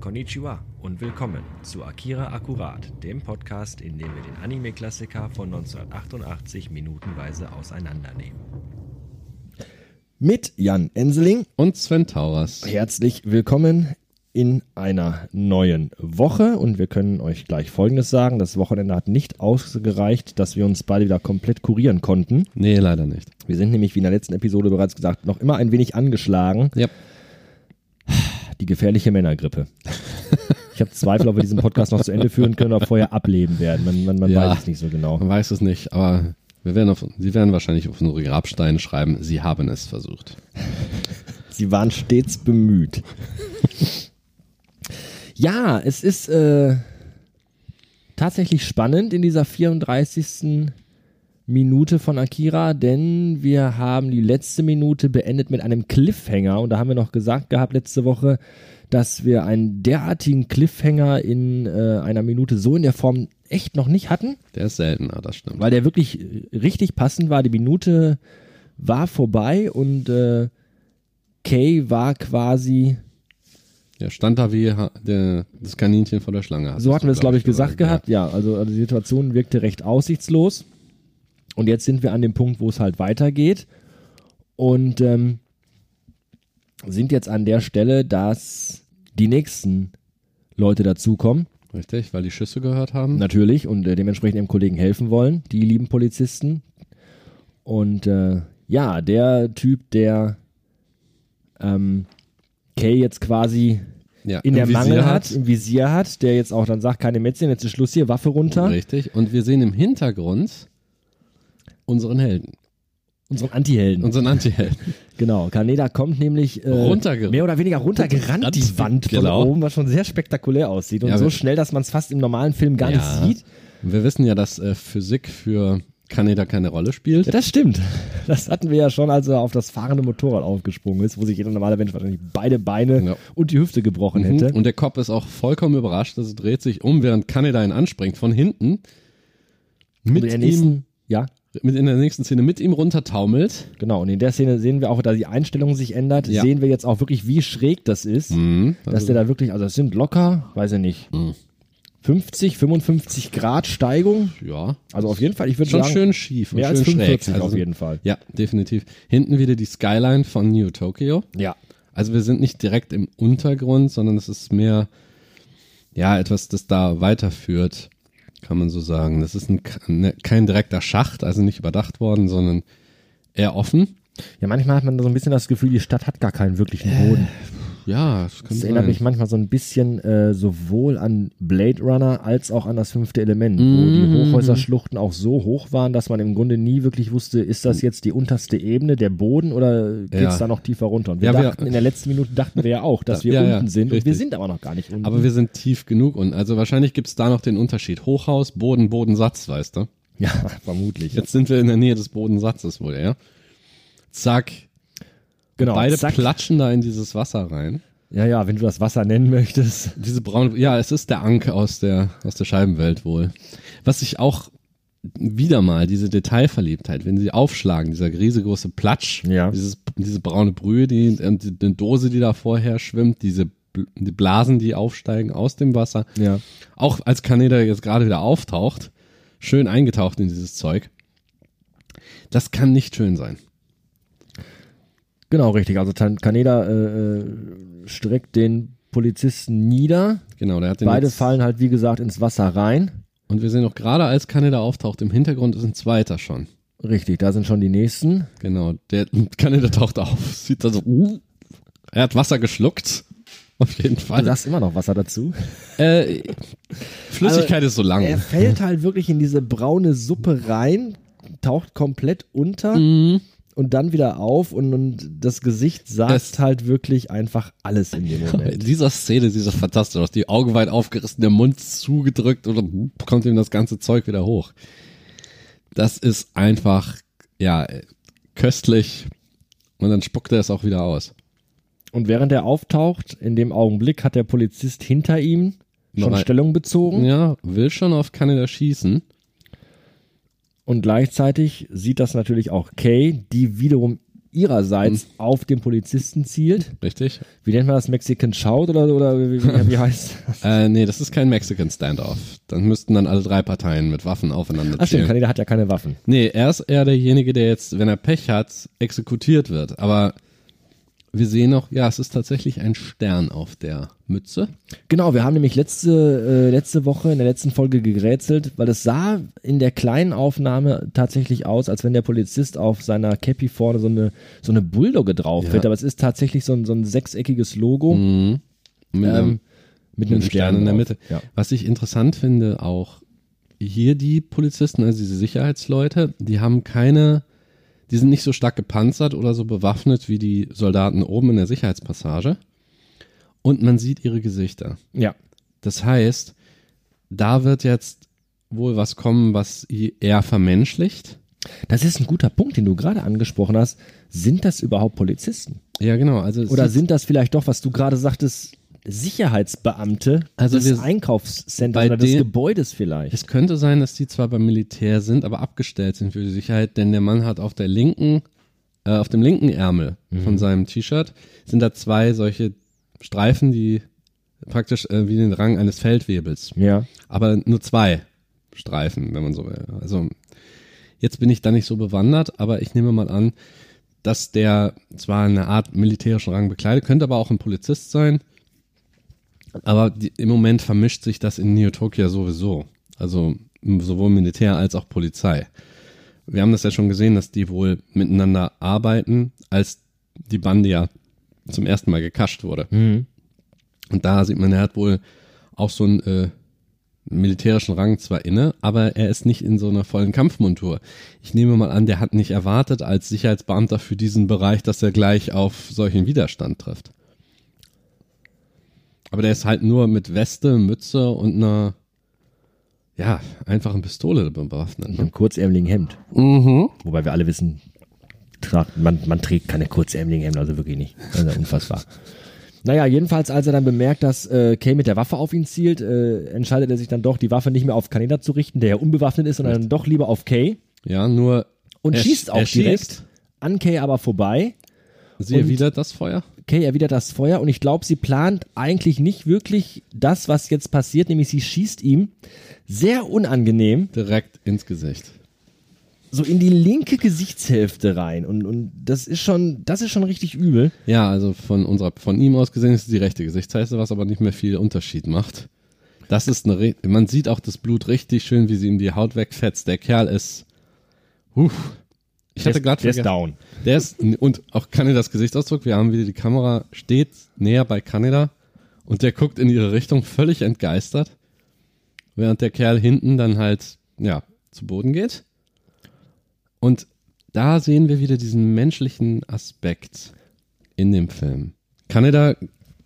Konnichiwa und willkommen zu Akira Akkurat, dem Podcast, in dem wir den Anime-Klassiker von 1988 minutenweise auseinandernehmen. Mit Jan Enseling Und Sven Tauras. herzlich willkommen in einer neuen Woche und wir können euch gleich Folgendes sagen. Das Wochenende hat nicht ausgereicht, dass wir uns beide wieder komplett kurieren konnten. Nee, leider nicht. Wir sind nämlich, wie in der letzten Episode bereits gesagt, noch immer ein wenig angeschlagen. Ja. Die gefährliche Männergrippe. Ich habe Zweifel, ob wir diesen Podcast noch zu Ende führen können oder vorher ableben werden. Man, man, man Ja. weiß es nicht so genau. Man weiß es nicht, aber wir werden auf, sie werden wahrscheinlich auf unsere Grabsteine schreiben, sie haben es versucht. Sie waren stets bemüht. ja, es ist äh, tatsächlich spannend in dieser 34. Minute von Akira, denn wir haben die letzte Minute beendet mit einem Cliffhanger und da haben wir noch gesagt gehabt letzte Woche, dass wir einen derartigen Cliffhanger in äh, einer Minute so in der Form echt noch nicht hatten Der ist seltener, das stimmt. weil der wirklich richtig passend war. Die Minute war vorbei und äh, Kay war quasi, Ja, stand da wie der, das Kaninchen vor der Schlange. so hatten wir es, glaube ich, gesagt ja. gehabt. Ja, also, also die Situation wirkte recht aussichtslos. Und jetzt sind wir an dem Punkt, wo es halt weitergeht. Und ähm, sind jetzt an der Stelle, dass die nächsten Leute dazukommen. Richtig, weil die Schüsse gehört haben. Natürlich und äh, dementsprechend ihrem Kollegen helfen wollen, die lieben Polizisten. Und äh, ja, der Typ, der ähm, Kay jetzt quasi ja, in der Visier Mangel hat, im Visier hat, der jetzt auch dann sagt, keine Mätzchen, jetzt ist Schluss hier, Waffe runter. Richtig. Und wir sehen im Hintergrund unseren Helden, Unseren Anti-Helden. unseren Anti-Helden. genau, Kaneda kommt nämlich äh, mehr oder weniger runtergerannt Runtergerannt, die Wand von genau. oben, was schon sehr spektakulär aussieht und Ja, so schnell, dass man es fast im normalen Film gar Ja. nicht sieht. Wir wissen ja, dass äh, Physik für Kaneda keine Rolle spielt. Ja, das stimmt. Das hatten wir ja schon, als er auf das fahrende Motorrad aufgesprungen ist, wo sich jeder normale Mensch wahrscheinlich beide Beine Ja. und die Hüfte gebrochen hätte. Mhm. Und der Kopf ist auch vollkommen überrascht. Also dreht sich um, während Kaneda ihn anspringt von hinten. Mit ihm, ja, mit in der nächsten Szene mit ihm runtertaumelt. genau. Und in der Szene sehen wir auch, da die Einstellung sich ändert, Ja. sehen wir jetzt auch wirklich, wie schräg das ist. Mhm. Dass der da wirklich, also es sind locker, weiß ich nicht, Mhm. 50, 55 Grad Steigung. Ja. Also auf jeden Fall, ich würde Schon sagen, schön schief und mehr schön als 45 schräg. Also, auf jeden Fall. Ja, definitiv. Hinten wieder die Skyline von New Tokyo. Ja. Also wir sind nicht direkt im Untergrund, sondern es ist mehr, ja, etwas, das da weiterführt, kann man so sagen. Das ist ein, ne- kein direkter Schacht, also nicht überdacht worden, sondern eher offen. Ja, manchmal hat man so ein bisschen das Gefühl, die Stadt hat gar keinen wirklichen Boden. Ja, das kann Das erinnert sein. mich manchmal so ein bisschen äh, sowohl an Blade Runner als auch an das fünfte Element, wo die Mhm. Hochhäuserschluchten auch so hoch waren, dass man im Grunde nie wirklich wusste, ist das jetzt die unterste Ebene, der Boden oder geht's Ja. da noch tiefer runter? Und wir Ja, wir- dachten, in der letzten Minute dachten wir ja auch, dass wir unten sind und wir sind aber noch gar nicht unten. Aber wir sind tief genug und also wahrscheinlich gibt's da noch den Unterschied. Hochhaus, Boden, Bodensatz, weißt du? ja, vermutlich. Jetzt sind wir in der Nähe des Bodensatzes wohl, ja? Zack. Genau. Beide zack. platschen da in dieses Wasser rein. Ja, ja, wenn du das Wasser nennen möchtest. Diese braune, ja, es ist der Ank aus der, aus der Scheibenwelt wohl. Was ich auch wieder mal, diese Detailverliebtheit, wenn sie aufschlagen, dieser riesengroße Platsch, Ja. dieses, diese braune Brühe, die, die, die Dose, die da vorher schwimmt, diese die Blasen, die aufsteigen aus dem Wasser. Ja. Auch als Kaneda jetzt gerade wieder auftaucht, schön eingetaucht in dieses Zeug. Das kann nicht schön sein. Genau, richtig. Also Tan- Kaneda äh, äh, streckt den Polizisten nieder. Genau, der hat den Beide fallen halt, wie gesagt, ins Wasser rein. Und wir sehen auch gerade, als Kaneda auftaucht, im Hintergrund ist ein zweiter schon. Richtig, da sind schon die nächsten. Genau, der Kaneda taucht auf, sieht da so, uh, er hat Wasser geschluckt. Auf jeden Du Fall. sagst immer noch Wasser dazu. Äh, Flüssigkeit ist so lang. Er fällt halt wirklich in diese braune Suppe rein, taucht komplett unter Mhm. Und dann wieder auf und, und das Gesicht sagt Es- halt wirklich einfach alles in dem In Moment. dieser Szene sieht das fantastisch aus. Die Augen weit aufgerissen, der Mund zugedrückt und dann kommt ihm das ganze Zeug wieder hoch. Das ist einfach, ja, köstlich. Und dann spuckt er es auch wieder aus. Und während er auftaucht, in dem Augenblick hat der Polizist hinter ihm schon Stellung bezogen Ja, will schon auf Kanada schießen. Und gleichzeitig sieht das natürlich auch Kay, die wiederum ihrerseits Mhm. auf den Polizisten zielt. Richtig? Wie nennt man das? Mexican Shout oder, oder wie, wie, wie heißt das? Äh, nee, das ist kein Mexican Standoff. Dann müssten dann alle drei Parteien mit Waffen aufeinander Ach stimmt, zielen. Kaneda hat ja keine Waffen. Nee, er ist eher derjenige, der jetzt, wenn er Pech hat, exekutiert wird. Aber wir sehen auch, ja, es ist tatsächlich ein Stern auf der Mütze. Genau, wir haben nämlich letzte, äh, letzte Woche in der letzten Folge gerätselt, weil es sah in der kleinen Aufnahme tatsächlich aus, als wenn der Polizist auf seiner Cappy vorne so eine, so eine Bulldogge drauf Ja. wird. Aber es ist tatsächlich so ein, so ein sechseckiges Logo Mhm. Mit einem, ähm, mit mit einem einem Stern in der. Mitte. Ja. Was ich interessant finde, auch hier die Polizisten, also diese Sicherheitsleute, die haben keine, die sind nicht so stark gepanzert oder so bewaffnet wie die Soldaten oben in der Sicherheitspassage. Und man sieht ihre Gesichter. ja. Das heißt, da wird jetzt wohl was kommen, was eher vermenschlichkeit. Das ist ein guter Punkt, den du gerade angesprochen hast. Sind das überhaupt Polizisten? Ja, genau. Also Oder sind das vielleicht doch, was du gerade sagtest, Sicherheitsbeamte Also des Einkaufscenters oder des den- Gebäudes vielleicht? Es könnte sein, dass die zwar beim Militär sind, aber abgestellt sind für die Sicherheit, denn der Mann hat auf der linken, äh, auf dem linken Ärmel von seinem T-Shirt sind da zwei solche Streifen, die praktisch äh, wie den Rang eines Feldwebels, ja. aber nur zwei Streifen, wenn man so will. Also jetzt bin ich da nicht so bewandert, aber ich nehme mal an, dass der zwar eine Art militärischen Rang bekleidet, könnte aber auch ein Polizist sein. Aber die, im Moment vermischt sich das in Neo-Tokyo sowieso. Also sowohl Militär als auch Polizei. Wir haben das ja schon gesehen, dass die wohl miteinander arbeiten, als die Bande ja zum ersten Mal gekascht wurde. Mhm. Und da sieht man, er hat wohl auch so einen äh, militärischen Rang zwar inne, aber er ist nicht in so einer vollen Kampfmontur. Ich nehme mal an, der hat nicht erwartet als Sicherheitsbeamter für diesen Bereich, dass er gleich auf solchen Widerstand trifft. Aber der ist halt nur mit Weste, Mütze und einer, ja, einfachen Pistole bewaffnet. Mit einem Ne? kurzärmeligen Hemd. Mhm. Wobei wir alle wissen, man, man trägt keine kurzärmeligen Hemden, also wirklich nicht. Also unfassbar. Naja, jedenfalls, als er dann bemerkt, dass äh, Kay mit der Waffe auf ihn zielt, äh, entscheidet er sich dann doch, die Waffe nicht mehr auf Kaneda zu richten, der ja unbewaffnet ist, sondern dann doch lieber auf Kay Ja, nur und schießt auch direkt Schießt. an Kay aber vorbei. Sie erwidert das Feuer. Kay erwidert das Feuer und ich glaube, sie plant eigentlich nicht wirklich das, was jetzt passiert, nämlich sie schießt ihm sehr unangenehm Direkt ins Gesicht. so in die linke Gesichtshälfte rein und, und das ist schon, das ist schon richtig übel. Ja, also von unserer, von ihm aus gesehen ist es die rechte Gesichtshälfte, was aber nicht mehr viel Unterschied macht. Das ist eine, re- man sieht auch das Blut richtig schön, wie sie ihm die Haut wegfetzt. Der Kerl ist, uff. Ich hatte gerade der ist down. Der ist, und auch Kanedas Gesichtsausdruck, wir haben wieder die Kamera steht näher bei Kaneda und der guckt in ihre Richtung völlig entgeistert, während der Kerl hinten dann halt, ja, zu Boden geht. Und da sehen wir wieder diesen menschlichen Aspekt in dem Film. Kaneda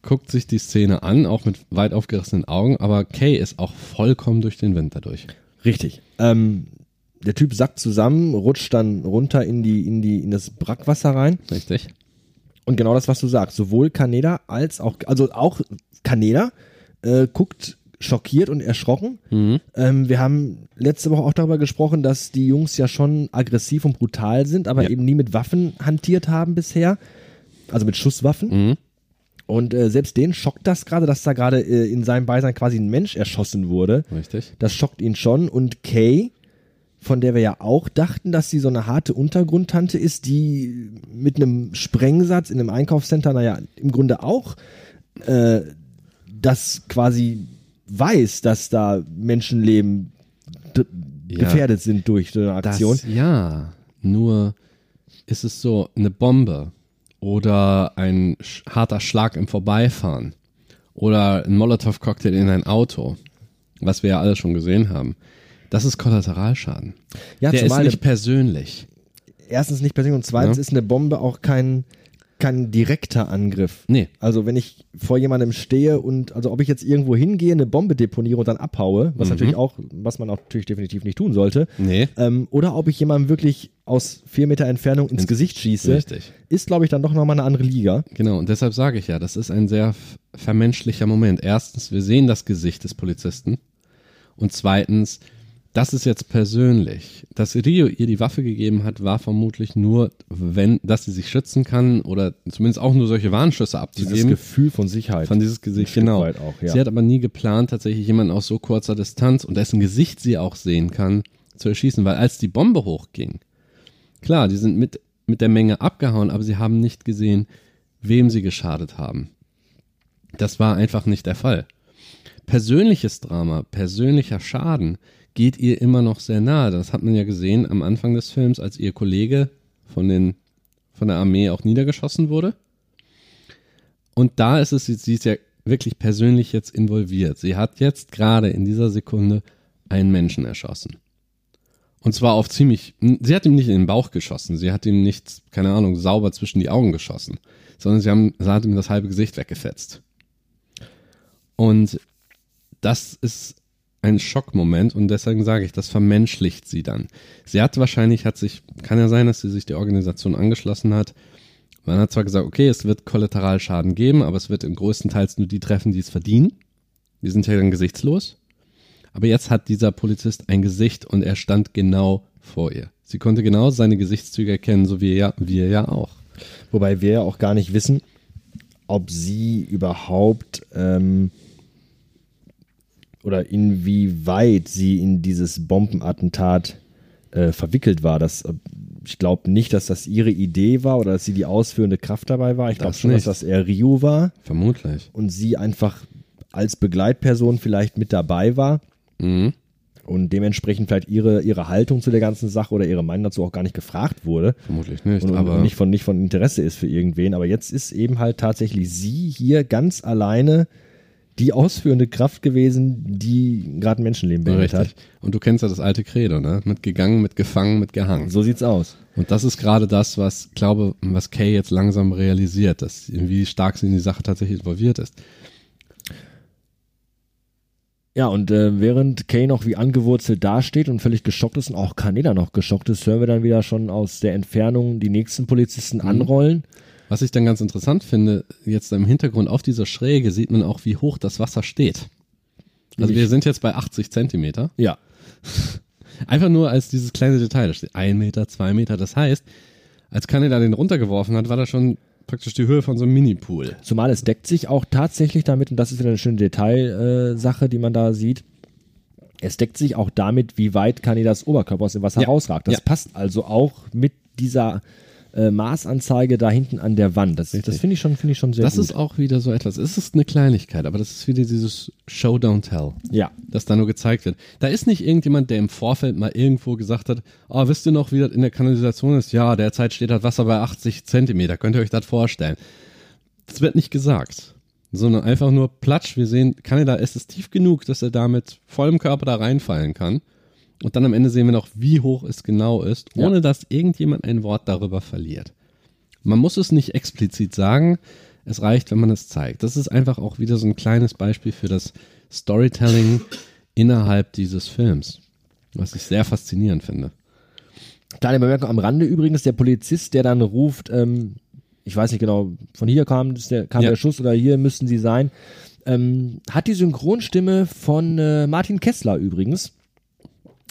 guckt sich die Szene an, auch mit weit aufgerissenen Augen, aber Kay ist auch vollkommen durch den Wind dadurch. Richtig. Ähm, der Typ sackt zusammen, rutscht dann runter in die, in die, in das Brackwasser rein. Richtig? Und genau das, was du sagst, sowohl Kaneda als auch, also auch Kaneda äh, guckt schockiert und erschrocken. Ähm, wir haben letzte Woche auch darüber gesprochen, dass die Jungs ja schon aggressiv und brutal sind, aber Ja. eben nie mit Waffen hantiert haben bisher. Also mit Schusswaffen. Mhm. Und äh, selbst den schockt das gerade, dass da gerade äh, in seinem Beisein quasi ein Mensch erschossen wurde. Richtig. Das schockt ihn schon. Und Kay, von der wir ja auch dachten, dass sie so eine harte Untergrundtante ist, die mit einem Sprengsatz in einem Einkaufscenter, naja, im Grunde auch äh, das quasi weiß, dass da Menschenleben Ja. gefährdet sind durch so eine Aktion. Das, ja, nur ist es so, eine Bombe oder ein harter Schlag im Vorbeifahren oder ein Molotow-Cocktail in ein Auto, was wir ja alle schon gesehen haben, das ist Kollateralschaden. ja, Der ist nicht persönlich. erstens nicht persönlich und zweitens Ja. ist eine Bombe auch kein, kein direkter Angriff. Nee. Also wenn ich vor jemandem stehe und also ob ich jetzt irgendwo hingehe, eine Bombe deponiere und dann abhaue, was natürlich auch, was man auch natürlich definitiv nicht tun sollte, Nee. ähm, oder ob ich jemandem wirklich aus vier Meter Entfernung ins Gesicht schieße, Richtig. ist glaube ich dann doch nochmal eine andere Liga. Genau, und deshalb sage ich ja, das ist ein sehr vermenschlicher Moment. Erstens, wir sehen das Gesicht des Polizisten. Und zweitens, das ist jetzt persönlich. Dass Rio ihr die Waffe gegeben hat, war vermutlich nur, wenn, dass sie sich schützen kann oder zumindest auch nur solche Warnschüsse Dieses abzugeben. Gefühl von Sicherheit. Von dieses Gesicht, genau. auch, ja. Sie hat aber nie geplant, tatsächlich jemanden aus so kurzer Distanz und dessen Gesicht sie auch sehen kann, zu erschießen, weil als die Bombe hochging, klar, die sind mit, mit der Menge abgehauen, aber sie haben nicht gesehen, wem sie geschadet haben. Das war einfach nicht der Fall. Persönliches Drama, persönlicher Schaden geht ihr immer noch sehr nahe. Das hat man ja gesehen am Anfang des Films, als ihr Kollege von, den, von der Armee auch niedergeschossen wurde. Und da ist es, sie ist ja wirklich persönlich jetzt involviert. Sie hat jetzt gerade in dieser Sekunde einen Menschen erschossen. Und zwar auf ziemlich, sie hat ihm nicht in den Bauch geschossen, sie hat ihm nicht, keine Ahnung, sauber zwischen die Augen geschossen, sondern sie, haben, sie hat ihm das halbe Gesicht weggefetzt. Und das ist ein Schockmoment und deswegen sage ich, das vermenschlicht sie dann. Sie hat wahrscheinlich, hat sich, kann ja sein, dass sie sich der Organisation angeschlossen hat. Man hat zwar gesagt, okay, es wird Kollateralschaden geben, aber es wird im größten Teils nur die treffen, die es verdienen. Die sind ja dann gesichtslos. Aber jetzt hat dieser Polizist ein Gesicht und er stand genau vor ihr. Sie konnte genau seine Gesichtszüge erkennen, so wie er, wir ja auch. Wobei wir ja auch gar nicht wissen, ob sie überhaupt ähm, oder inwieweit sie in dieses Bombenattentat äh, verwickelt war. Das, äh, ich glaube nicht, dass das ihre Idee war oder dass sie die ausführende Kraft dabei war. Ich glaube schon, nicht. dass das eher Rio war Vermutlich. und sie einfach als Begleitperson vielleicht mit dabei war Mhm. und dementsprechend vielleicht ihre, ihre Haltung zu der ganzen Sache oder ihre Meinung dazu auch gar nicht gefragt wurde Vermutlich nicht. und, und aber nicht, von, nicht von Interesse ist für irgendwen. Aber jetzt ist eben halt tatsächlich sie hier ganz alleine die ausführende Kraft gewesen, die gerade ein Menschenleben beendet richtig. Und du kennst ja das alte Credo, ne? Mit gegangen, mit gefangen, mit gehangen. hat. So sieht's aus. Und das ist gerade das, was, glaube, was Kay jetzt langsam realisiert, dass wie stark sie in die Sache tatsächlich involviert ist. Ja, und äh, während Kay noch wie angewurzelt dasteht und völlig geschockt ist und auch Kaneda noch geschockt ist, hören wir dann wieder schon aus der Entfernung die nächsten Polizisten Mhm. anrollen. Was ich dann ganz interessant finde, jetzt im Hintergrund auf dieser Schräge sieht man auch, wie hoch das Wasser steht. Also Ich- wir sind jetzt bei 80 Zentimeter. Ja. Einfach nur als dieses kleine Detail. Da steht ein Meter, zwei Meter. Das heißt, als Kaneda den runtergeworfen hat, war das schon praktisch die Höhe von so einem Mini-Pool. Zumal es deckt sich auch tatsächlich damit, und das ist wieder eine schöne Detailsache, äh, Sache, die man da sieht. Es deckt sich auch damit, wie weit Kanedas Oberkörper aus dem Wasser Ja. rausragt. Das Ja. passt also auch mit dieser äh, Maßanzeige da hinten an der Wand. Das, das finde ich schon, finde ich schon sehr Das gut. ist auch wieder so etwas. Es ist eine Kleinigkeit, aber das ist wieder dieses Show, don't tell. ja. das da nur gezeigt wird. Da ist nicht irgendjemand, der im Vorfeld mal irgendwo gesagt hat, oh, wisst ihr noch, wie das in der Kanalisation ist? Ja, derzeit steht das Wasser bei 80 Zentimeter. Könnt ihr euch das vorstellen? Das wird nicht gesagt, sondern einfach nur platsch. Wir sehen, Kanada ist es tief genug, dass er da mit vollem Körper da reinfallen kann. Und dann am Ende sehen wir noch, wie hoch es genau ist, Ja. ohne dass irgendjemand ein Wort darüber verliert. Man muss es nicht explizit sagen, es reicht, wenn man es zeigt. Das ist einfach auch wieder so ein kleines Beispiel für das Storytelling innerhalb dieses Films, was ich sehr faszinierend finde. Kleine Bemerkung am Rande übrigens, der Polizist, der dann ruft, ähm, ich weiß nicht genau, von hier kam, der, kam Ja. der Schuss oder hier müssten sie sein, ähm, hat die Synchronstimme von äh, Martin Kessler übrigens,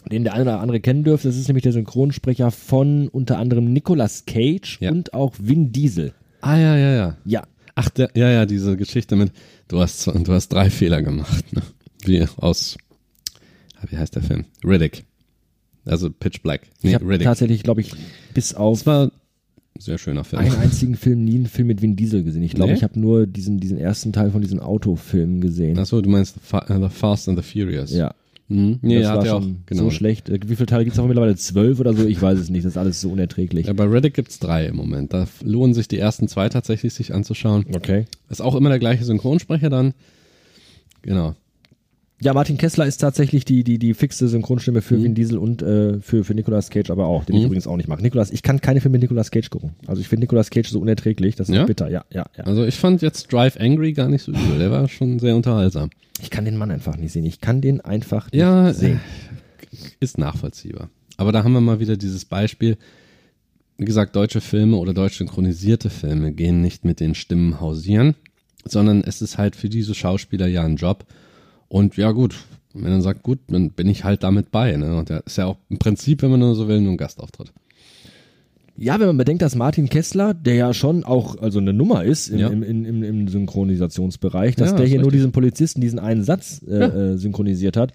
den der eine oder andere kennen dürfte. Das ist nämlich der Synchronsprecher von unter anderem Nicolas Cage Ja. und auch Vin Diesel. Ah, ja, ja, ja. Ja, Ach, der, ja, ja, diese Geschichte mit, du hast, du hast drei Fehler gemacht, ne? Wie aus, ah, wie heißt der Film? Riddick. Also Pitch Black. ich Nee, habe Riddick. tatsächlich, glaube ich, bis auf Das war ein sehr schöner Film. einen einzigen Film nie einen Film mit Vin Diesel gesehen. Ich glaube, Nee? ich habe nur diesen, diesen ersten Teil von diesen Autofilmen gesehen. Achso, du meinst Fa äh, The Fast and the Furious. ja. Mhm. Nee, das war ja auch, schon genau. so schlecht. Äh, Wie viele Teile gibt es auch mittlerweile? Zwölf oder so? Ich weiß es nicht. Das ist alles so unerträglich. Ja, bei Riddick gibt's drei im Moment. Da lohnen sich die ersten zwei tatsächlich sich anzuschauen. Okay. Ist auch immer der gleiche Synchronsprecher dann. Genau. Ja, Martin Kessler ist tatsächlich die, die, die fixe Synchronstimme für Mhm. Vin Diesel und äh, für, für Nicolas Cage aber auch, den ich Mhm. übrigens auch nicht mag. Nicolas, ich kann keine Filme mit Nicolas Cage gucken. Also ich finde Nicolas Cage so unerträglich, das ist Ja? bitter. Ja, ja, ja. Also ich fand jetzt Drive Angry gar nicht so übel. Der war schon sehr unterhaltsam. Ich kann den Mann einfach nicht sehen. Ich kann den einfach nicht Ja, sehen. ist nachvollziehbar. Aber da haben wir mal wieder dieses Beispiel. Wie gesagt, deutsche Filme oder deutsch synchronisierte Filme gehen nicht mit den Stimmen hausieren, sondern es ist halt für diese Schauspieler ja ein Job. Und ja gut, wenn er sagt, gut, dann bin ich halt damit bei. Ne? Und der ist ja auch im Prinzip, wenn man nur so will, nur ein Gastauftritt. Ja, wenn man bedenkt, dass Martin Kessler, der ja schon auch also eine Nummer ist im, Ja. im, im, im, Synchronisationsbereich, dass Ja, der hier nur diesen Polizisten diesen einen Satz äh, Ja. äh, synchronisiert hat,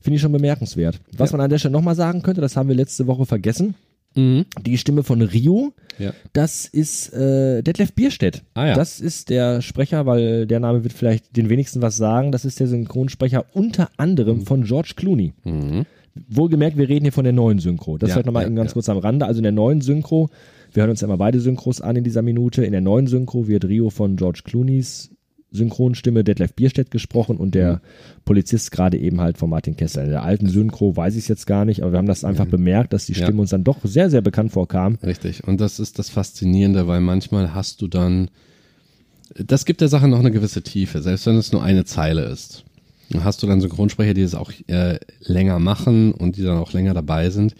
finde ich schon bemerkenswert. Was man an der Stelle nochmal sagen könnte, das haben wir letzte Woche vergessen, Mhm. die Stimme von Rio, Ja. das ist äh, Detlef Bierstedt. Ah, ja. Das ist der Sprecher, weil der Name wird vielleicht den wenigsten was sagen. Das ist der Synchronsprecher unter anderem von George Clooney. Mhm. Wohlgemerkt, wir reden hier von der neuen Synchro. Das Ja, vielleicht nochmal ja, ganz ja. kurz am Rande. Also in der neuen Synchro, wir hören uns ja immer beide Synchros an in dieser Minute. In der neuen Synchro wird Rio von George Clooneys Synchronstimme Detlef Bierstedt gesprochen und der Mhm. Polizist gerade eben halt von Martin Kessler. In der alten Synchro weiß ich es jetzt gar nicht, aber wir haben das einfach bemerkt, dass die Mhm. Ja. Stimme uns dann doch sehr, sehr bekannt vorkam. Richtig. Und das ist das Faszinierende, weil manchmal hast du dann, das gibt der Sache noch eine gewisse Tiefe, selbst wenn es nur eine Zeile ist. Hast du dann Synchronsprecher, die es auch äh, länger machen und die dann auch länger dabei sind.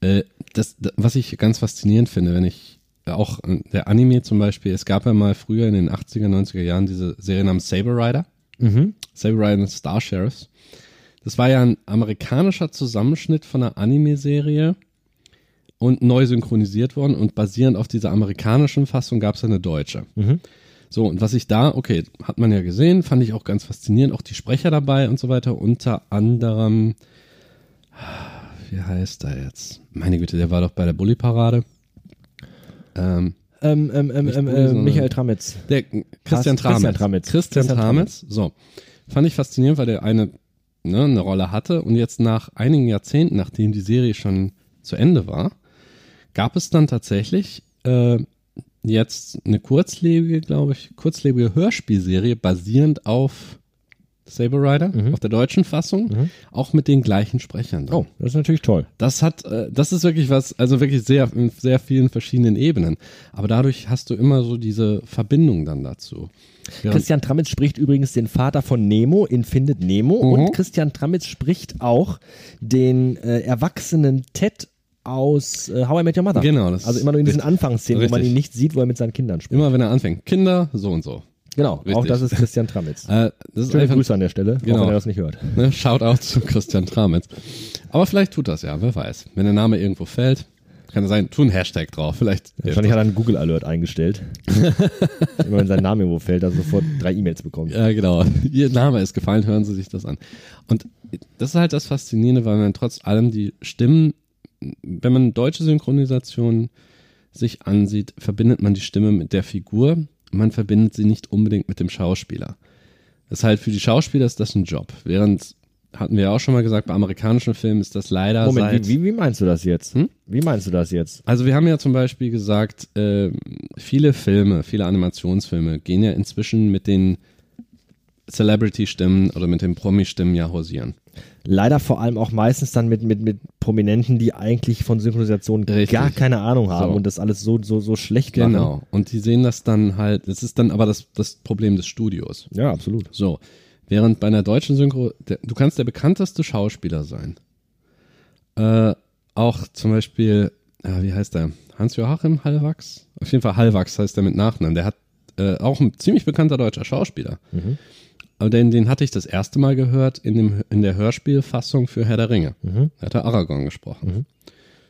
Äh, das, was ich ganz faszinierend finde, wenn ich auch äh, der Anime zum Beispiel, es gab ja mal früher in den 80er, 90er Jahren diese Serie namens Saber Rider. Mhm. Saber Rider und Star Sheriffs. Das war ja ein amerikanischer Zusammenschnitt von einer Anime-Serie und neu synchronisiert worden und basierend auf dieser amerikanischen Fassung gab es eine deutsche. Mhm. So, und was ich da, okay, hat man ja gesehen, fand ich auch ganz faszinierend, auch die Sprecher dabei und so weiter, unter anderem, wie heißt er jetzt? Meine Güte, der war doch bei der Bully-Parade. Ähm, Ähm, ähm, ähm, ähm, äh, Michael Tramitz. der Christian Christian Tramitz. Tramitz. Christian Christian Tramitz. So. Fand ich faszinierend, weil der eine, ne, eine Rolle hatte und jetzt nach einigen Jahrzehnten, nachdem die Serie schon zu Ende war, gab es dann tatsächlich äh, jetzt eine kurzlebige, glaube ich, kurzlebige Hörspielserie basierend auf Saber Rider, Mhm. auf der deutschen Fassung, auch mit den gleichen Sprechern. dann. Oh, das ist natürlich toll. Das hat, äh, das ist wirklich was, also wirklich sehr, in sehr vielen verschiedenen Ebenen. Aber dadurch hast du immer so diese Verbindung dann dazu. Während- Christian Tramitz spricht übrigens den Vater von Nemo in Findet Nemo Mhm. und Christian Tramitz spricht auch den äh, erwachsenen Ted aus äh, How I Met Your Mother. Genau, das also immer nur in diesen. Anfangsszenen, wo man ihn nicht sieht, wo er mit seinen Kindern spricht. Immer wenn er anfängt, Kinder, so und so. Genau, auch Richtig. das ist Christian Tramitz. Äh, das ist Schöne einfach, Grüße an der Stelle, auch Genau. wenn er das nicht hört. ne, Shoutout zu Christian Tramitz. Aber vielleicht tut das ja, wer weiß. Wenn der Name irgendwo fällt, kann es sein, tu ein Hashtag drauf. Vielleicht. Wahrscheinlich hat er einen Google Alert eingestellt. Immer wenn sein Name irgendwo fällt, er sofort drei E-Mails bekommt. Ja, genau. Ihr Name ist gefallen, hören Sie sich das an. Und das ist halt das Faszinierende, weil man trotz allem die Stimmen, wenn man deutsche Synchronisation sich ansieht, verbindet man die Stimme mit der Figur. Man verbindet sie nicht unbedingt mit dem Schauspieler. Das ist halt für die Schauspieler ist das ein Job. Während, hatten wir ja auch schon mal gesagt, bei amerikanischen Filmen ist das leider Moment, seit... wie, wie, wie meinst du das jetzt? Hm? Wie meinst du das jetzt? Also wir haben ja zum Beispiel gesagt, äh, viele Filme, viele Animationsfilme gehen ja inzwischen mit den Celebrity-Stimmen oder mit den Promi-Stimmen ja hausieren. Leider vor allem auch meistens dann mit, mit, mit Prominenten, die eigentlich von Synchronisation Richtig. gar keine Ahnung haben So. und das alles so, so, so schlecht machen. Genau. Und die sehen das dann halt, das ist dann aber das, das Problem des Studios. Ja, absolut. So, während bei einer deutschen Synchro, der, du kannst der bekannteste Schauspieler sein. Äh, auch zum Beispiel, äh, wie heißt der? Hans-Joachim Hallwachs? Auf jeden Fall Hallwachs heißt der mit Nachnamen. Der hat äh, auch ein ziemlich bekannter deutscher Schauspieler. Aber den, den hatte ich das erste Mal gehört in, dem, in der Hörspielfassung für Herr der Ringe. Da hat er Aragorn gesprochen.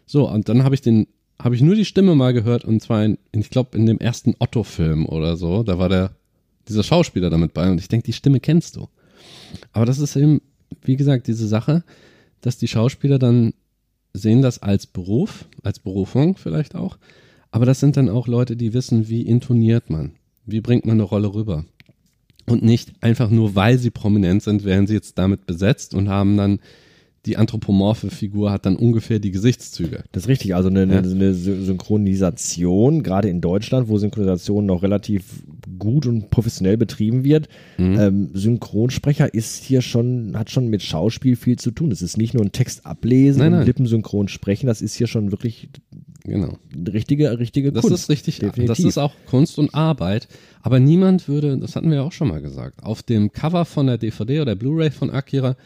So, und dann habe ich den, habe ich nur die Stimme mal gehört und zwar in, in ich glaube, in dem ersten Otto-Film oder so. Da war der, dieser Schauspieler damit bei und ich denke, die Stimme kennst du. Aber das ist eben, wie gesagt, diese Sache, dass die Schauspieler dann sehen das als Beruf, als Berufung vielleicht auch. Aber das sind dann auch Leute, die wissen, wie intoniert man, wie bringt man eine Rolle rüber. Und nicht einfach nur, weil sie prominent sind, werden sie jetzt damit besetzt und haben dann die anthropomorphe Figur hat dann ungefähr die Gesichtszüge. Das ist richtig. Also eine, Ja. eine, eine Sy- Synchronisation, gerade in Deutschland, wo Synchronisation noch relativ gut und professionell betrieben wird. Mhm. Ähm, Synchronsprecher ist hier schon, hat schon mit Schauspiel viel zu tun. Es ist nicht nur ein Text ablesen Nein, und nein. lippensynchron sprechen, das ist hier schon wirklich Genau. richtige, richtige Das Kunst. ist richtig. Definitiv. Das ist auch Kunst und Arbeit. Aber niemand würde, das hatten wir ja auch schon mal gesagt, auf dem Cover von der DVD oder Blu-ray von Akira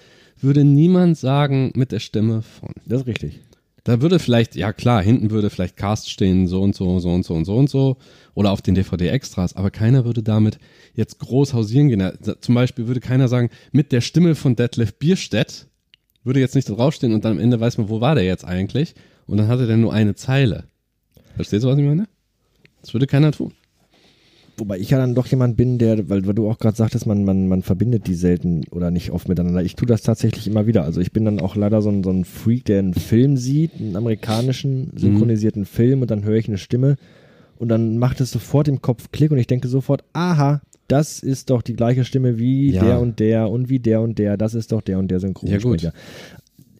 würde niemand sagen mit der Stimme von. Das ist richtig. Da würde vielleicht, ja klar, hinten würde vielleicht Cast stehen, so und so, so und so und so und so. Oder auf den DVD-Extras, aber keiner würde damit jetzt groß hausieren gehen. Da- Zum Beispiel würde keiner sagen, mit der Stimme von Detlef Bierstedt würde jetzt nicht draufstehen und dann am Ende weiß man, wo war der jetzt eigentlich? Und dann hatte der nur eine Zeile. Verstehst du, was ich meine? Das würde keiner tun. Wobei ich ja dann doch jemand bin, der, weil, weil du auch gerade sagtest, man, man, man verbindet die selten oder nicht oft miteinander. Ich tue das tatsächlich immer wieder. Also ich bin dann auch leider so ein, so ein Freak, der einen Film sieht, einen amerikanischen synchronisierten Film und dann höre ich eine Stimme und dann macht es sofort im Kopf Klick und ich denke sofort, aha, das ist doch die gleiche Stimme wie Ja. der und der und wie der und der, das ist doch der und der Synchronsprecher.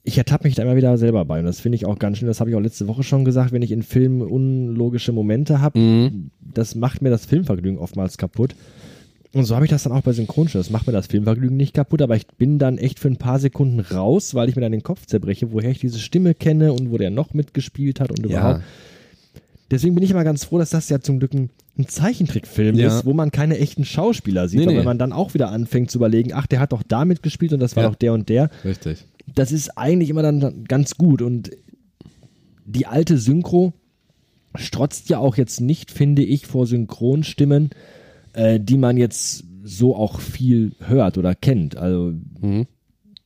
Ich ertappe mich da immer wieder selber bei und das finde ich auch ganz schön. Das habe ich auch letzte Woche schon gesagt, wenn ich in Filmen unlogische Momente habe, Mhm. das macht mir das Filmvergnügen oftmals kaputt. Und so habe ich das dann auch bei Synchronschnitt. Das macht mir das Filmvergnügen nicht kaputt, aber ich bin dann echt für ein paar Sekunden raus, weil ich mir dann den Kopf zerbreche, woher ich diese Stimme kenne und wo der noch mitgespielt hat und überhaupt. Ja, Deswegen bin ich immer ganz froh, dass das ja zum Glück ein, ein Zeichentrickfilm Ja. ist, wo man keine echten Schauspieler sieht. Nee, weil nee. wenn man dann auch wieder anfängt zu überlegen, ach, der hat doch da mitgespielt und das war Ja. doch der und der, richtig. Das ist eigentlich immer dann ganz gut. Und die alte Synchro strotzt ja auch jetzt nicht, finde ich, vor Synchronstimmen, äh, die man jetzt so auch viel hört oder kennt. Also Mhm.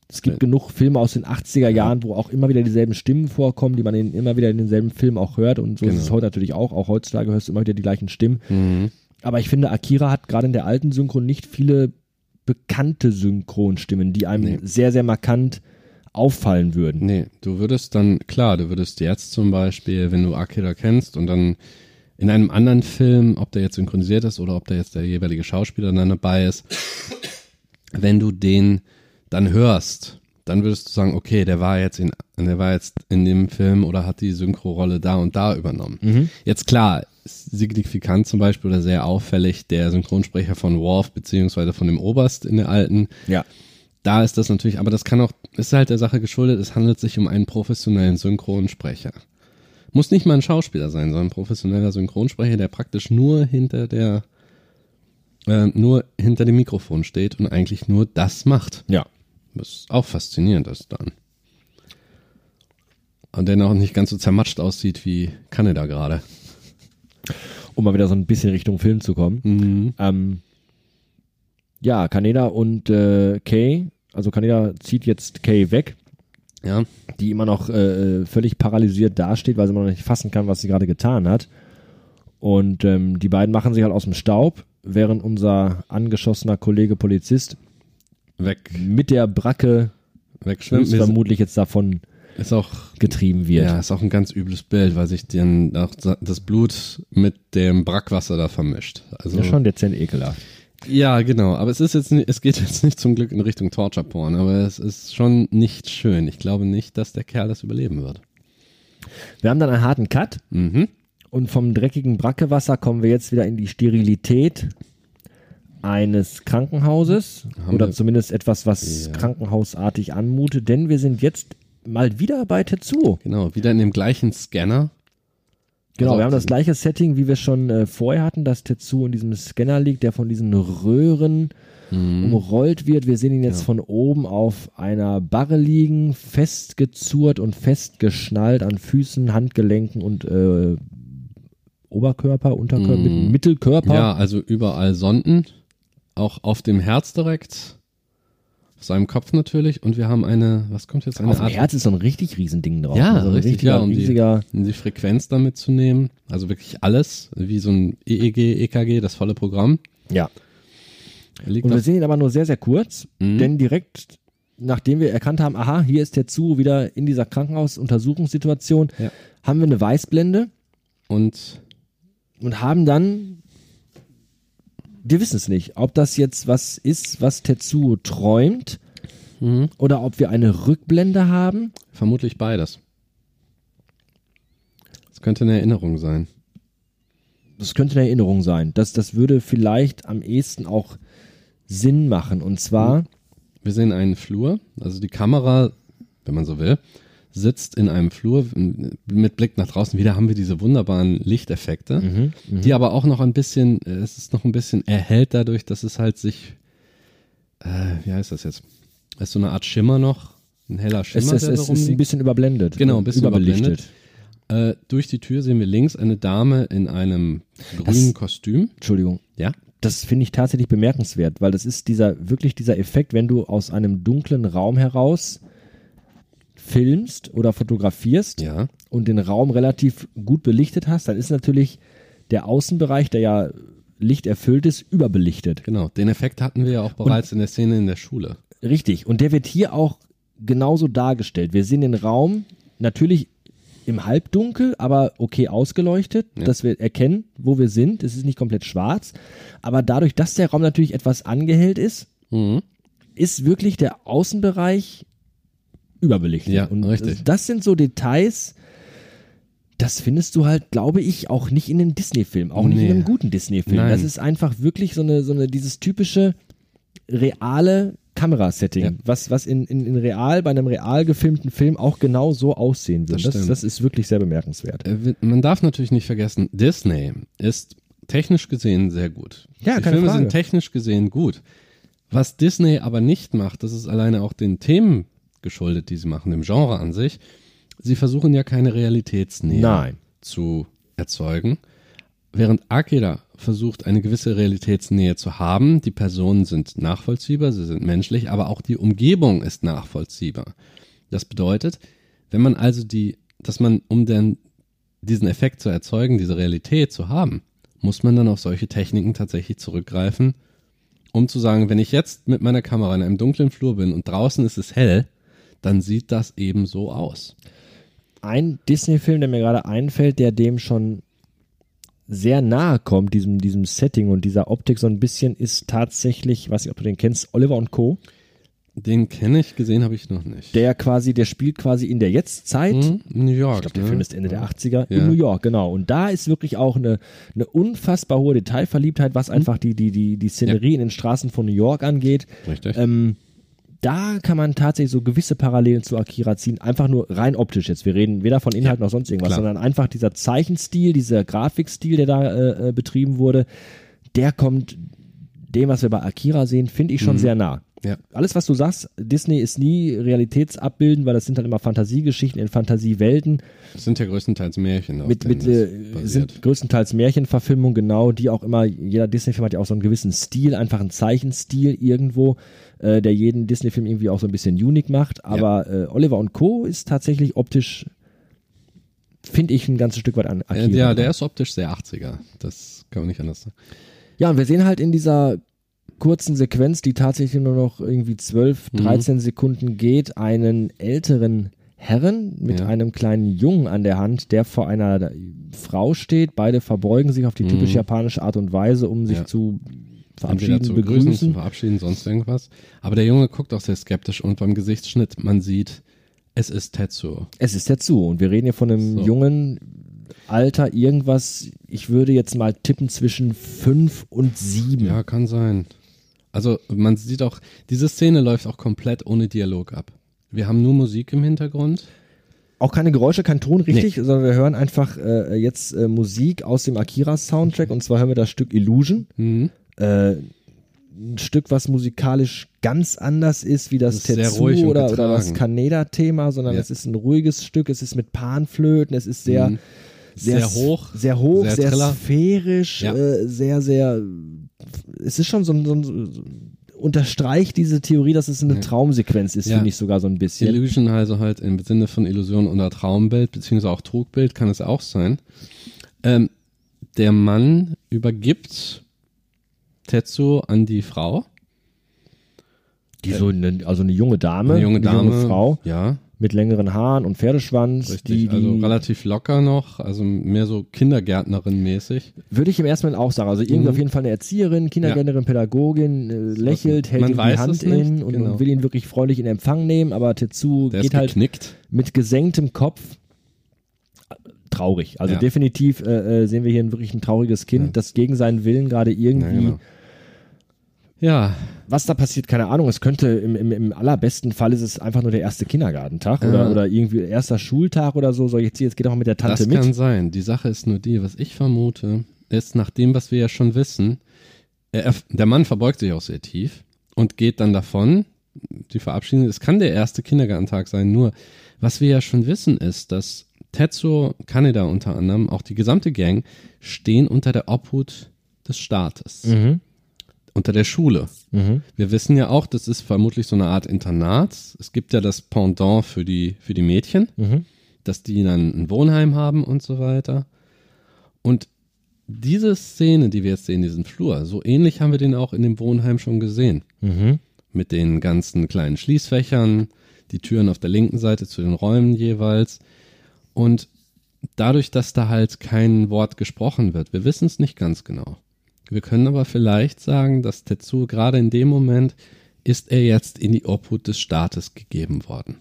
es gibt genug Filme aus den 80er Jahren, wo auch immer wieder dieselben Stimmen vorkommen, die man in, immer wieder in denselben Filmen auch hört. Und so ist es Genau. heute natürlich auch. Auch heutzutage hörst du immer wieder die gleichen Stimmen. Mhm. Aber ich finde, Akira hat gerade in der alten Synchro nicht viele bekannte Synchronstimmen, die einem Nee. sehr, sehr markant auffallen würden. Nee, du würdest dann, klar, du würdest jetzt zum Beispiel, wenn du Akira kennst und dann in einem anderen Film, ob der jetzt synchronisiert ist oder ob da jetzt der jeweilige Schauspieler dann dabei ist, wenn du den dann hörst, dann würdest du sagen, okay, der war jetzt in, der war jetzt in dem Film oder hat die Synchro-Rolle da und da übernommen. Jetzt klar, signifikant zum Beispiel oder sehr auffällig der Synchronsprecher von Worf beziehungsweise von dem Oberst in der alten, Ja. Da ist das natürlich, aber das kann auch, ist halt der Sache geschuldet, es handelt sich um einen professionellen Synchronsprecher. Muss nicht mal ein Schauspieler sein, sondern ein professioneller Synchronsprecher, der praktisch nur hinter der, äh, nur hinter dem Mikrofon steht und eigentlich nur das macht. Ja. Was auch faszinierend ist dann. Und der auch nicht ganz so zermatscht aussieht wie Kanada gerade. Um mal wieder so ein bisschen Richtung Film zu kommen. Mhm. Ähm, ja, Kaneda und äh, Kay, also Kaneda zieht jetzt Kay weg, Ja, die immer noch äh, völlig paralysiert dasteht, weil sie immer noch nicht fassen kann, was sie gerade getan hat. Und ähm, die beiden machen sich halt aus dem Staub, während unser angeschossener Kollege Polizist weg, mit der Bracke wegschwimmt. Vermutlich jetzt davon Ist auch getrieben wird. Ja, ist auch ein ganz übles Bild, weil sich dann auch das Blut mit dem Brackwasser da vermischt. Also Ja, schon dezent ekelhaft. Ja, genau. Aber es ist jetzt, nicht, es geht jetzt nicht zum Glück in Richtung Torture Porn, aber es ist schon nicht schön. Ich glaube nicht, dass der Kerl das überleben wird. Wir haben dann einen harten Cut Mhm. und vom dreckigen Brackewasser kommen wir jetzt wieder in die Sterilität eines Krankenhauses Haben oder zumindest etwas, was Ja. krankenhausartig anmutet, denn wir sind jetzt mal wieder bei Tetsuo. Genau, wieder in dem gleichen Scanner. Genau, Also wir haben das gleiche Setting, wie wir schon äh, vorher hatten, dass Tetsuo in diesem Scanner liegt, der von diesen Röhren Mhm. umrollt wird. Wir sehen ihn jetzt von oben auf einer Barre liegen, festgezurrt und festgeschnallt an Füßen, Handgelenken und äh, Oberkörper, Unterkörper, Mhm. Mittelkörper. Ja, also überall Sonden, auch auf dem Herz direkt, auf seinem Kopf natürlich. Und wir haben eine, was kommt jetzt? Eine Auf dem Herz ist so ein richtig Riesending drauf. Ja, so ein richtig, ja, um die- riesiger. um die Frequenz damit zu nehmen. Also wirklich alles, wie so ein EEG, EKG, das volle Programm. Ja. Und wir sehen ihn aber nur sehr, sehr kurz, Mhm. denn direkt nachdem wir erkannt haben, aha, hier ist Tetsuo wieder in dieser Krankenhausuntersuchungssituation, Ja. haben wir eine Weißblende und und haben dann, wir wissen es nicht, ob das jetzt was ist, was Tetsuo träumt mhm, oder ob wir eine Rückblende haben. vermutlich beides. Das könnte eine Erinnerung sein. Das könnte eine Erinnerung sein. Das, das würde vielleicht am ehesten auch Sinn machen. Und zwar, Wir sehen einen Flur, also die Kamera, wenn man so will, sitzt in einem Flur mit Blick nach draußen. Wieder haben wir diese wunderbaren Lichteffekte, Mhm, die aber auch noch ein bisschen, äh, es ist noch ein bisschen erhellt dadurch, dass es halt sich, äh, wie heißt das jetzt? Es ist so eine Art Schimmer noch Ein heller Es, Schimmer, es, da es ist ein bisschen überblendet. Genau, ein bisschen überbelichtet. Äh, durch die Tür sehen wir links eine Dame in einem grünen Kostüm. Entschuldigung. Ja. Das finde ich tatsächlich bemerkenswert, weil das ist dieser, wirklich dieser Effekt, wenn du aus einem dunklen Raum heraus filmst oder fotografierst Ja. und den Raum relativ gut belichtet hast, dann ist natürlich der Außenbereich, der ja lichterfüllt ist, überbelichtet. Genau. Den Effekt hatten wir ja auch bereits in der Szene in der Schule. Richtig. Und der wird hier auch genauso dargestellt. Wir sehen den Raum natürlich im Halbdunkel, aber okay ausgeleuchtet, Ja. dass wir erkennen, wo wir sind. Es ist nicht komplett schwarz. Aber dadurch, dass der Raum natürlich etwas angehellt ist, Mhm. ist wirklich der Außenbereich überbelichtet. Ja, Und richtig. das sind so Details, das findest du halt, glaube ich, auch nicht in einem Disney-Film, auch nicht Nee. in einem guten Disney-Film. Das ist einfach wirklich so eine, so eine, dieses typische reale Kamerasetting, Ja. was, was in, in, in real, bei einem real gefilmten Film auch genau so aussehen würde. Das Das, das, ist wirklich sehr bemerkenswert. Äh, Man darf natürlich nicht vergessen, Disney ist technisch gesehen sehr gut. Ja, die keine Filme Frage. sind technisch gesehen gut. Was Disney aber nicht macht, das ist alleine auch den Themen geschuldet, die sie machen, dem Genre an sich. Sie versuchen ja keine Realitätsnähe Nein. zu erzeugen, während Akira versucht, eine gewisse Realitätsnähe zu haben. Die Personen sind nachvollziehbar, sie sind menschlich, aber auch die Umgebung ist nachvollziehbar. Das bedeutet, wenn man also die, dass man, um den, diesen Effekt zu erzeugen, diese Realität zu haben, muss man dann auf solche Techniken tatsächlich zurückgreifen, um zu sagen, wenn ich jetzt mit meiner Kamera in einem dunklen Flur bin und draußen ist es hell, dann sieht das eben so aus. Ein Disney-Film, der mir gerade einfällt, der dem schon sehr nahe kommt, diesem, diesem Setting und dieser Optik so ein bisschen, ist tatsächlich, weiß nicht, ob du den kennst, Oliver und Co. Den kenne ich, gesehen habe ich noch nicht. Der quasi, der spielt quasi in der Jetztzeit. Hm, New York. Ich glaube, der ne? Film ist Ende der 80er Ja. in New York, genau. Und da ist wirklich auch eine, eine unfassbar hohe Detailverliebtheit, was einfach die, die, die, die Szenerie in den Straßen von New York angeht. Richtig. Ähm, da kann man tatsächlich so gewisse Parallelen zu Akira ziehen, einfach nur rein optisch jetzt. Wir reden weder von Inhalt noch sonst irgendwas, klar. sondern einfach dieser Zeichenstil, dieser Grafikstil, der da äh, äh, betrieben wurde, der kommt dem, was wir bei Akira sehen, finde ich schon sehr nah. ja. Alles, was du sagst, Disney ist nie Realitätsabbilden, weil das sind halt immer Fantasiegeschichten in Fantasiewelten Das sind ja größtenteils Märchen. mit, mit äh, sind größtenteils Märchenverfilmungen, genau, die auch immer, jeder Disney-Film hat ja auch so einen gewissen Stil, einfach einen Zeichenstil irgendwo, äh, der jeden Disney-Film irgendwie auch so ein bisschen unique macht. Aber äh, Oliver und Co. ist tatsächlich optisch, finde ich, ein ganzes Stück weit an Äh, Akira. ja, der ist optisch sehr 80er. Das kann man nicht anders sagen. Ja, und wir sehen halt in dieser kurzen Sequenz, die tatsächlich nur noch irgendwie 12, Mhm. 13 Sekunden geht, einen älteren Herren mit Ja. einem kleinen Jungen an der Hand, der vor einer Frau steht. Beide verbeugen sich auf die typisch japanische Art und Weise, um sich Mhm. Ja. zu verabschieden, zu begrüßen, zu begrüßen. verabschieden, sonst irgendwas. Aber der Junge guckt auch sehr skeptisch und beim Gesichtsschnitt, man sieht, es ist Tetsuo. Es ist dazu. Und wir reden hier von einem So. jungen Alter, irgendwas, ich würde jetzt mal tippen zwischen fünf und sieben. Ja, kann sein. Also man sieht auch, diese Szene läuft auch komplett ohne Dialog ab. Wir haben nur Musik im Hintergrund. Auch keine Geräusche, kein Ton, richtig, sondern wir hören einfach äh, jetzt äh, Musik aus dem Akira-Soundtrack und zwar hören wir das Stück Illusion. Mhm. Äh, ein Stück, was musikalisch ganz anders ist wie das, Das Tetsu oder, oder das. Kaneda-Thema, sondern Ja. es ist ein ruhiges Stück, es ist mit Panflöten, es ist sehr, Mhm. sehr, Sehr hoch, sehr hoch, sehr sehr, sphärisch, Ja. äh, sehr, sehr, es ist schon so ein, so ein unterstreicht diese Theorie, dass es eine Ja. Traumsequenz ist, finde ich sogar so ein bisschen. Illusion also halt im Sinne von Illusion oder Traumbild, beziehungsweise auch Trugbild kann es auch sein. Ähm, der Mann übergibt Tetsuo an die Frau. Die so eine, also eine junge Dame, Eine junge Dame. Frau Ja, mit längeren Haaren und Pferdeschwanz. richtig. Die, die also relativ locker noch, also mehr so Kindergärtnerin-mäßig. würde ich im ersten Moment auch sagen. Also irgendwie Mhm. auf jeden Fall eine Erzieherin, Kindergärtnerin, Pädagogin, äh, lächelt, hält ihm die Hand in und, genau. und will ihn wirklich freundlich in Empfang nehmen, aber Tetsu Der geht halt mit gesenktem Kopf traurig. Also Ja. definitiv äh, äh, sehen wir hier ein wirklich ein trauriges Kind, Ja. das gegen seinen Willen gerade irgendwie Ja, genau. Ja, Was da passiert, keine Ahnung. Es könnte im, im, im allerbesten Fall ist es einfach nur der erste Kindergartentag Ja. oder, oder irgendwie erster Schultag oder so. So, jetzt, jetzt geht auch mit der Tante das mit. kann sein. Die Sache ist nur die, was ich vermute, ist nach dem, was wir ja schon wissen, er, der Mann verbeugt sich auch sehr tief und geht dann davon die verabschieden. Es kann der erste Kindergartentag sein, nur was wir ja schon wissen ist, dass Tetsuo, Kaneda unter anderem, auch die gesamte Gang, stehen unter der Obhut des Staates, Mhm. Unter der Schule. Mhm. Wir wissen ja auch, das ist vermutlich so eine Art Internat. Es gibt ja das Pendant für die, für die Mädchen, Mhm. dass die dann ein Wohnheim haben und so weiter. Und diese Szene, die wir jetzt sehen, diesen Flur, so ähnlich haben wir den auch in dem Wohnheim schon gesehen. Mhm. Mit den ganzen kleinen Schließfächern, die Türen auf der linken Seite zu den Räumen jeweils. Und dadurch, dass da halt kein Wort gesprochen wird, wir wissen es nicht ganz genau. Wir können aber vielleicht sagen, dass Tetsu gerade in dem Moment ist er jetzt in die Obhut des Staates gegeben worden.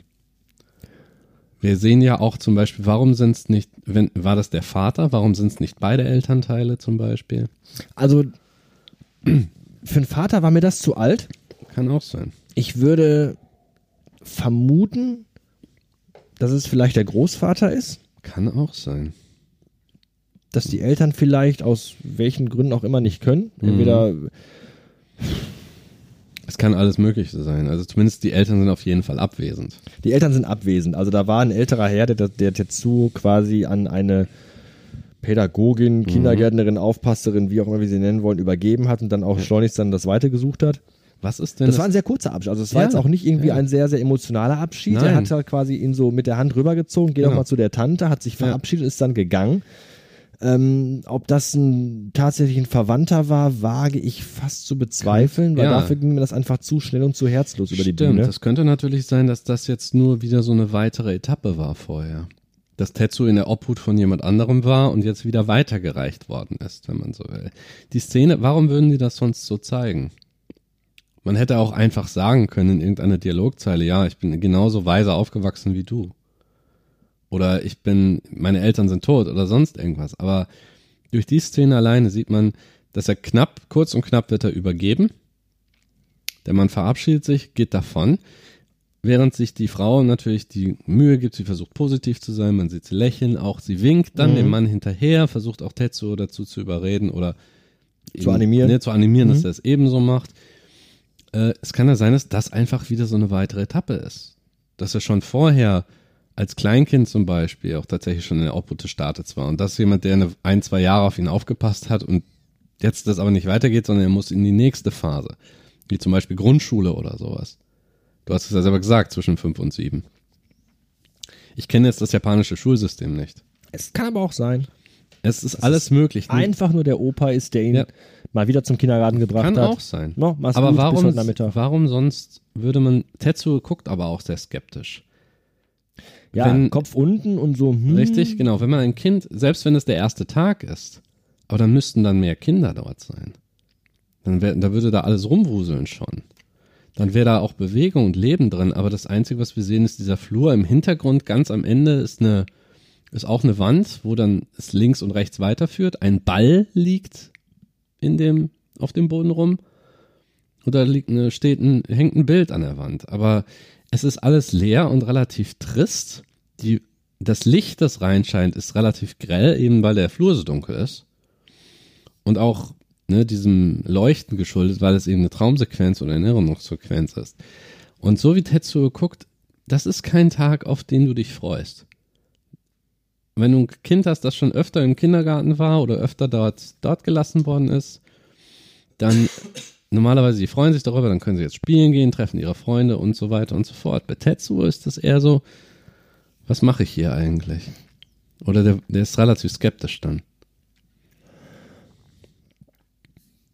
Wir sehen ja auch zum Beispiel, warum sind es nicht, wenn, war das der Vater, warum sind es nicht beide Elternteile zum Beispiel? Also für einen Vater war mir das zu alt. Kann auch sein. Ich würde vermuten, dass es vielleicht der Großvater ist, Kann auch sein. Dass die Eltern vielleicht aus welchen Gründen auch immer nicht können. Mhm. Entweder Es kann alles Mögliche sein. Also zumindest die Eltern sind auf jeden Fall abwesend. die Eltern sind abwesend. Also da war ein älterer Herr, der, der Tetsu quasi an eine Pädagogin, Kindergärtnerin, Aufpasserin, wie auch immer wir sie nennen wollen, übergeben hat und dann auch schleunigst dann das weitergesucht hat. Was ist denn Das war ein sehr kurzer Abschied. Also es war Ja, jetzt auch nicht irgendwie ja. ein sehr, sehr emotionaler Abschied. Nein. Er hat halt quasi ihn so mit der Hand rübergezogen, geht Genau. auch mal zu der Tante, hat sich verabschiedet, ist dann gegangen. Ähm, ob das ein tatsächlich ein Verwandter war, wage ich fast zu bezweifeln, weil Ja. dafür ging mir das einfach zu schnell und zu herzlos über die Stimmt, Bühne. das könnte natürlich sein, dass das jetzt nur wieder so eine weitere Etappe war vorher. Dass Tetsu in der Obhut von jemand anderem war und jetzt wieder weitergereicht worden ist, wenn man so will. Die Szene, warum würden die das sonst so zeigen? Man hätte auch einfach sagen können in irgendeiner Dialogzeile, ja, ich bin genauso weise aufgewachsen wie du. Oder ich bin, meine Eltern sind tot oder sonst irgendwas. Aber durch die Szene alleine sieht man, dass er knapp, kurz und knapp wird er übergeben. Der Mann verabschiedet sich, geht davon, während sich die Frau natürlich die Mühe gibt, sie versucht positiv zu sein, man sieht sie lächeln, auch sie winkt dann Mhm. dem Mann hinterher, versucht auch Tetsuo dazu zu überreden oder Zu animieren. Ne, zu animieren, dass Mhm. er es ebenso macht. Äh, es kann ja sein, dass das einfach wieder so eine weitere Etappe ist. Dass er schon vorher als Kleinkind zum Beispiel auch tatsächlich schon in der Obhut des Staates war und das ist jemand, der eine, ein, zwei Jahre auf ihn aufgepasst hat und jetzt das aber nicht weitergeht, sondern er muss in die nächste Phase. Wie zum Beispiel Grundschule oder sowas. Du hast es ja selber gesagt, zwischen fünf und sieben. Ich kenne jetzt das japanische Schulsystem nicht. Es kann aber auch sein. Es ist alles möglich. Einfach nur der Opa ist, der ihn Ja. mal wieder zum Kindergarten gebracht Kann hat. auch sein. No, aber warum, warum sonst würde man, Tetsuo guckt aber auch sehr skeptisch. Ja, wenn- Kopf unten und so. Hm, Richtig, genau. Wenn man ein Kind, selbst wenn es der erste Tag ist, aber dann müssten dann mehr Kinder dort sein. Dann wär, da würde da alles rumwuseln schon. Dann wäre da auch Bewegung und Leben drin, aber das Einzige, was wir sehen, ist dieser Flur. Im Hintergrund, ganz am Ende, ist eine, ist auch eine Wand, wo dann es links und rechts weiterführt. Ein Ball liegt in dem, auf dem Boden rum. Und da liegt eine, steht ein, hängt ein Bild an der Wand. Aber es ist alles leer und relativ trist. Die, das Licht, das reinscheint, ist relativ grell, eben weil der Flur so dunkel ist. Und auch ne, diesem Leuchten geschuldet, weil es eben eine Traumsequenz oder eine Erinnerungssequenz ist. Und so wie Tetsuo guckt, das ist kein Tag, auf den du dich freust. Wenn du ein Kind hast, das schon öfter im Kindergarten war oder öfter dort, dort gelassen worden ist, dann normalerweise, die freuen sich darüber, dann können sie jetzt spielen gehen, treffen ihre Freunde und so weiter und so fort. Bei Tetsuo ist das eher so, was mache ich hier eigentlich? Oder der, der ist relativ skeptisch dann.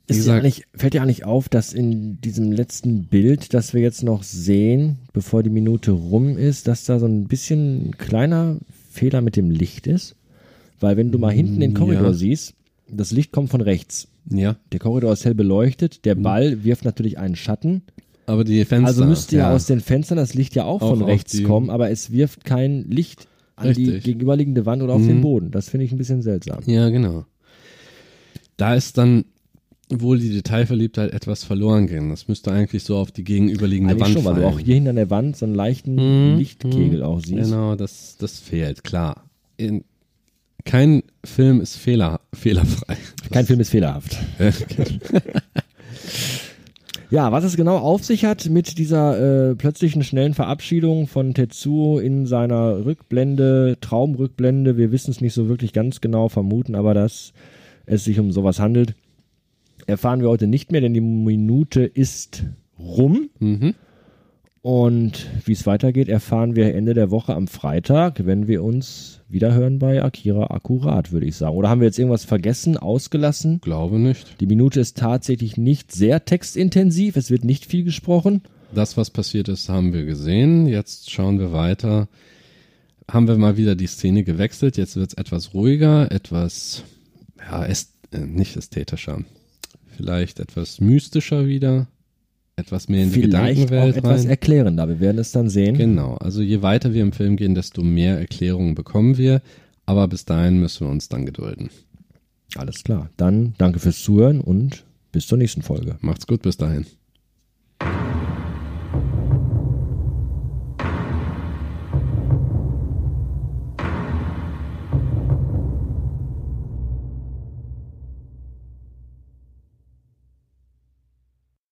Dir fällt dir eigentlich auf, dass in diesem letzten Bild, das wir jetzt noch sehen, bevor die Minute rum ist, dass da so ein bisschen ein kleiner Fehler mit dem Licht ist? Weil wenn du mal hinten den Korridor Ja. siehst, das Licht kommt von rechts. Ja, Der Korridor ist hell beleuchtet, der Mhm. Ball wirft natürlich einen Schatten. aber die Fenster. Also müsste ja. aus den Fenstern das Licht ja auch, Auch von rechts die- kommen, aber es wirft kein Licht an die Richtig. gegenüberliegende Wand oder auf Mhm. den Boden. Das finde ich ein bisschen seltsam. Ja, genau. Da ist dann wohl die Detailverliebtheit etwas verloren gegangen. Das müsste eigentlich so auf die gegenüberliegende Eigentlich Wand schon, weil du fallen. auch hier hinter der Wand so einen leichten Mhm, Lichtkegel mhm. auch siehst. Genau, das, das fehlt, klar. In, kein Film ist fehler, fehlerfrei. Kein Film ist fehlerhaft. Ja, was es genau auf sich hat mit dieser äh, plötzlichen schnellen Verabschiedung von Tetsuo in seiner Rückblende, Traumrückblende, wir wissen es nicht so wirklich ganz genau, vermuten aber, dass es sich um sowas handelt, erfahren wir heute nicht mehr, denn die Minute ist rum. Mhm. Und wie es weitergeht, erfahren wir Ende der Woche am Freitag, wenn wir uns wieder hören bei Akira Akkurat, würde ich sagen. Oder haben wir jetzt irgendwas vergessen, ausgelassen? Glaube nicht. Die Minute ist tatsächlich nicht sehr textintensiv, es wird nicht viel gesprochen. Das, was passiert ist, haben wir gesehen. Jetzt schauen wir weiter. Haben wir mal wieder die Szene gewechselt. Jetzt wird es etwas ruhiger, etwas, ja, äst äh, nicht ästhetischer. Vielleicht etwas mystischer wieder. Etwas mehr in die Vielleicht auch Gedankenwelt etwas rein. erklärender, wir werden es dann sehen. Genau, also je weiter wir im Film gehen, desto mehr Erklärungen bekommen wir. Aber bis dahin müssen wir uns dann gedulden. Alles klar. Dann danke fürs Zuhören und bis zur nächsten Folge. Macht's gut bis dahin.